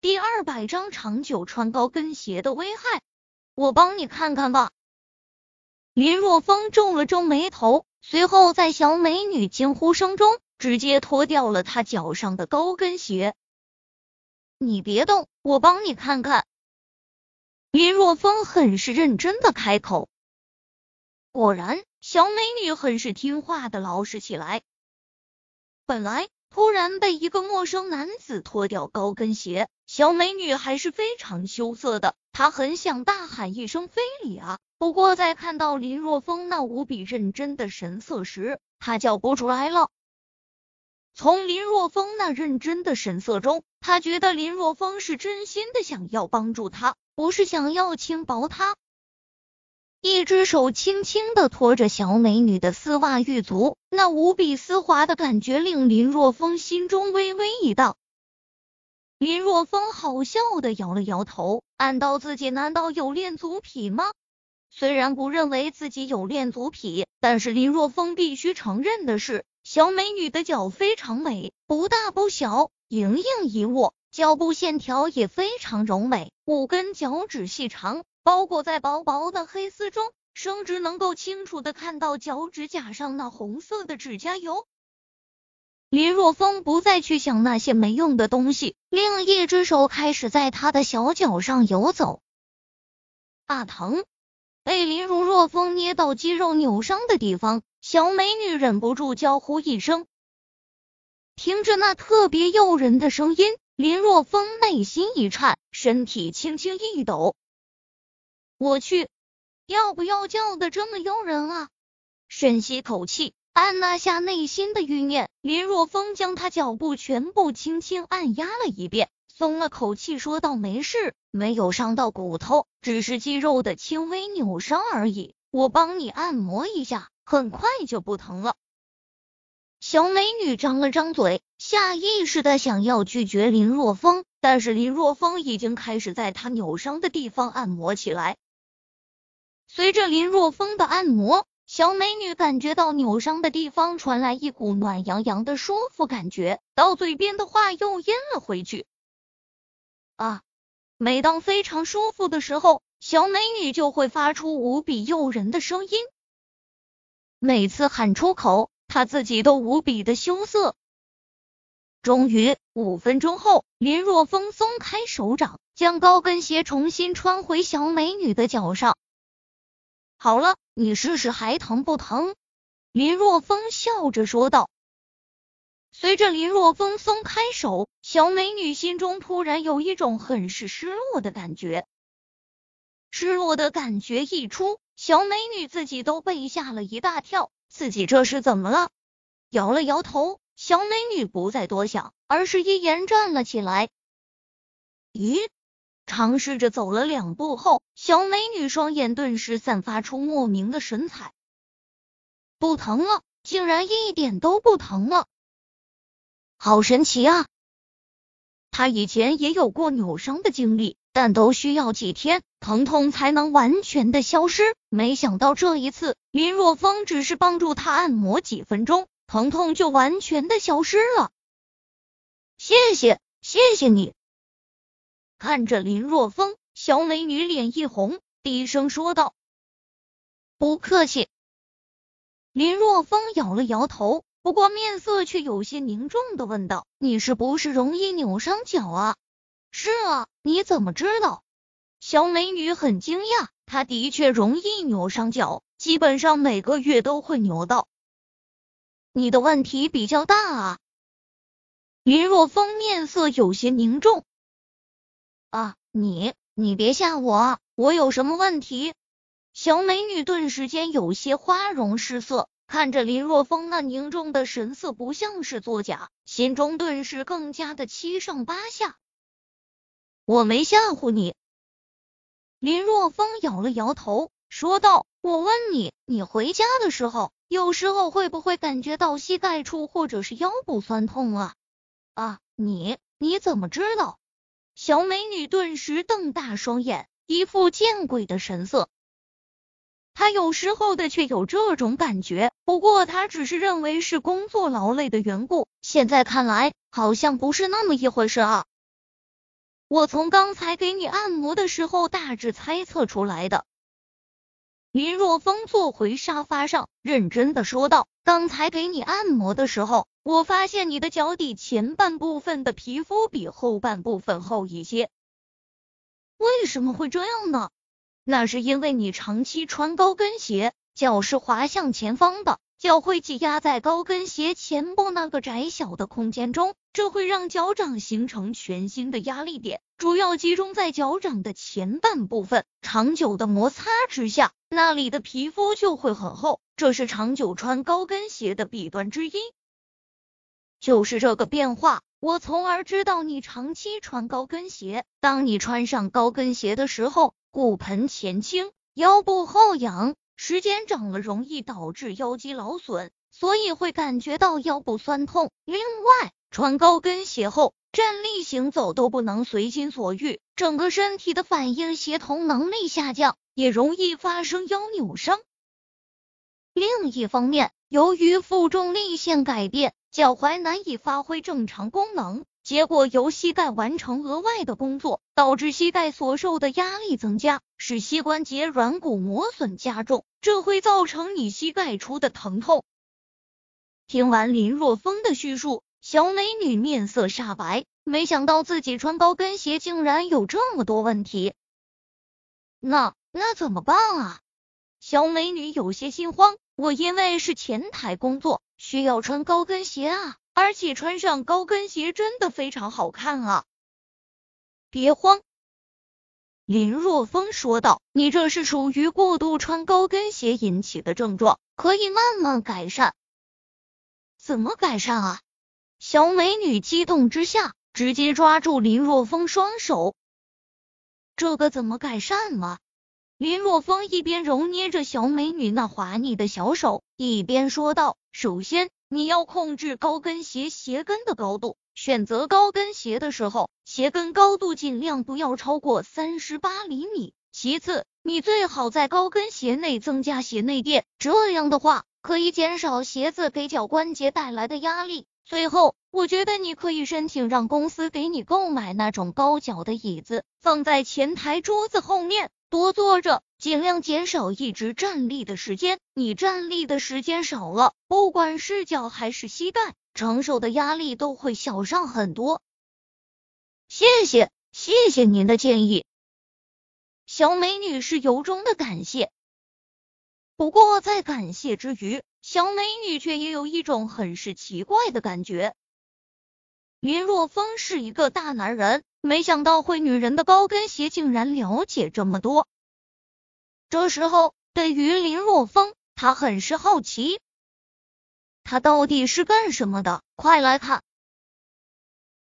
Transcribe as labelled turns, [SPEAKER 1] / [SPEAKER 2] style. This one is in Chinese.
[SPEAKER 1] 第二百章长久穿高跟鞋的危害，我帮你看看吧。林若风皱了皱眉头，随后在小美女惊呼声中，直接脱掉了她脚上的高跟鞋。你别动，我帮你看看。林若风很是认真的开口。果然，小美女很是听话的老实起来。本来突然被一个陌生男子脱掉高跟鞋，小美女还是非常羞涩的。她很想大喊一声“非礼啊”，不过在看到林若风那无比认真的神色时，她叫不出来了。从林若风那认真的神色中，她觉得林若风是真心的想要帮助她，不是想要轻薄她。一只手轻轻的托着小美女的丝袜玉足，那无比丝滑的感觉令林若风心中微微一荡。林若风好笑的摇了摇头，暗道自己难道有恋足癖吗？虽然不认为自己有恋足癖，但是林若风必须承认的是，小美女的脚非常美，不大不小，盈盈一握，脚部线条也非常柔美，五根脚趾细长。包裹在薄薄的黑丝中，甚至能够清楚的看到脚趾甲上那红色的指甲油。林若风不再去想那些没用的东西，另一只手开始在他的小脚上游走。啊，疼！被林如若风捏到肌肉扭伤的地方，小美女忍不住娇呼一声。听着那特别诱人的声音，林若风内心一颤，身体轻轻一抖。我去，要不要叫的这么诱人啊？深吸口气，按捺下内心的欲念，林若风将他脚步全部轻轻按压了一遍，松了口气，说道：“没事，没有伤到骨头，只是肌肉的轻微扭伤而已。我帮你按摩一下，很快就不疼了。”小美女张了张嘴，下意识的想要拒绝林若风，但是林若风已经开始在她扭伤的地方按摩起来。随着林若风的按摩，小美女感觉到扭伤的地方传来一股暖洋洋的舒服感觉，到嘴边的话又咽了回去。啊！每当非常舒服的时候，小美女就会发出无比诱人的声音。每次喊出口，他自己都无比的羞涩。终于，五分钟后，林若风松开手掌，将高跟鞋重新穿回小美女的脚上。好了，你试试还疼不疼？林若风笑着说道。随着林若风松开手，小美女心中突然有一种很是失落的感觉。失落的感觉一出，小美女自己都被吓了一大跳。自己这是怎么了？摇了摇头，小美女不再多想，而是一言站了起来。咦？尝试着走了两步后，小美女双眼顿时散发出莫名的神采。不疼了，竟然一点都不疼了，好神奇啊！她以前也有过扭伤的经历，但都需要几天疼痛才能完全的消失。没想到这一次，林若风只是帮助他按摩几分钟，疼痛就完全的消失了。谢谢，谢谢你。看着林若风，小美女脸一红，低声说道：“不客气。”林若风摇了摇头，不过面色却有些凝重的问道：“你是不是容易扭伤脚啊？”“是啊，你怎么知道？”小美女很惊讶，她的确容易扭伤脚，基本上每个月都会扭到。你的问题比较大啊。林若风面色有些凝重。啊，你你别吓我，我有什么问题？小美女顿时间有些花容失色，看着林若风那凝重的神色，不像是作假，心中顿时更加的七上八下。我没吓唬你。林若风摇了摇头，说道：“我问你，你回家的时候，有时候会不会感觉到膝盖处或者是腰部酸痛啊？啊，你你怎么知道？”小美女顿时瞪大双眼，一副见鬼的神色。她有时候的确有这种感觉，不过她只是认为是工作劳累的缘故，现在看来好像不是那么一回事啊。我从刚才给你按摩的时候大致猜测出来的。林若风坐回沙发上，认真的说道：“刚才给你按摩的时候，我发现你的脚底前半部分的皮肤比后半部分厚一些。为什么会这样呢？那是因为你长期穿高跟鞋，脚是滑向前方的。”脚会挤压在高跟鞋前部那个窄小的空间中，这会让脚掌形成全新的压力点，主要集中在脚掌的前半部分。长久的摩擦之下，那里的皮肤就会很厚，这是长久穿高跟鞋的弊端之一。就是这个变化，我从而知道你长期穿高跟鞋。当你穿上高跟鞋的时候，骨盆前倾，腰部后仰。时间长了，容易导致腰肌劳损，所以会感觉到腰部酸痛。另外，穿高跟鞋后，站立行走都不能随心所欲，整个身体的反应协同能力下降，也容易发生腰扭伤。另一方面，由于负重力线改变，脚踝难以发挥正常功能。结果由膝盖完成额外的工作，导致膝盖所受的压力增加，使膝关节软骨磨损加重，这会造成你膝盖处的疼痛。听完林若风的叙述，小美女面色煞白，没想到自己穿高跟鞋竟然有这么多问题。那那怎么办啊？小美女有些心慌。我因为是前台工作，需要穿高跟鞋啊。而且穿上高跟鞋真的非常好看啊！别慌，林若风说道：“你这是属于过度穿高跟鞋引起的症状，可以慢慢改善。”怎么改善啊？小美女激动之下，直接抓住林若风双手。这个怎么改善啊？林若风一边揉捏着小美女那滑腻的小手，一边说道：“首先。”你要控制高跟鞋鞋跟的高度，选择高跟鞋的时候，鞋跟高度尽量不要超过三十八厘米。其次，你最好在高跟鞋内增加鞋内垫，这样的话可以减少鞋子给脚关节带来的压力。最后，我觉得你可以申请让公司给你购买那种高脚的椅子，放在前台桌子后面。多坐着，尽量减少一直站立的时间。你站立的时间少了，不管是脚还是膝盖，承受的压力都会小上很多。谢谢，谢谢您的建议。小美女是由衷的感谢。不过在感谢之余，小美女却也有一种很是奇怪的感觉。林若风是一个大男人。没想到会女人的高跟鞋竟然了解这么多。这时候，对于林若风，他很是好奇，他到底是干什么的？快来看！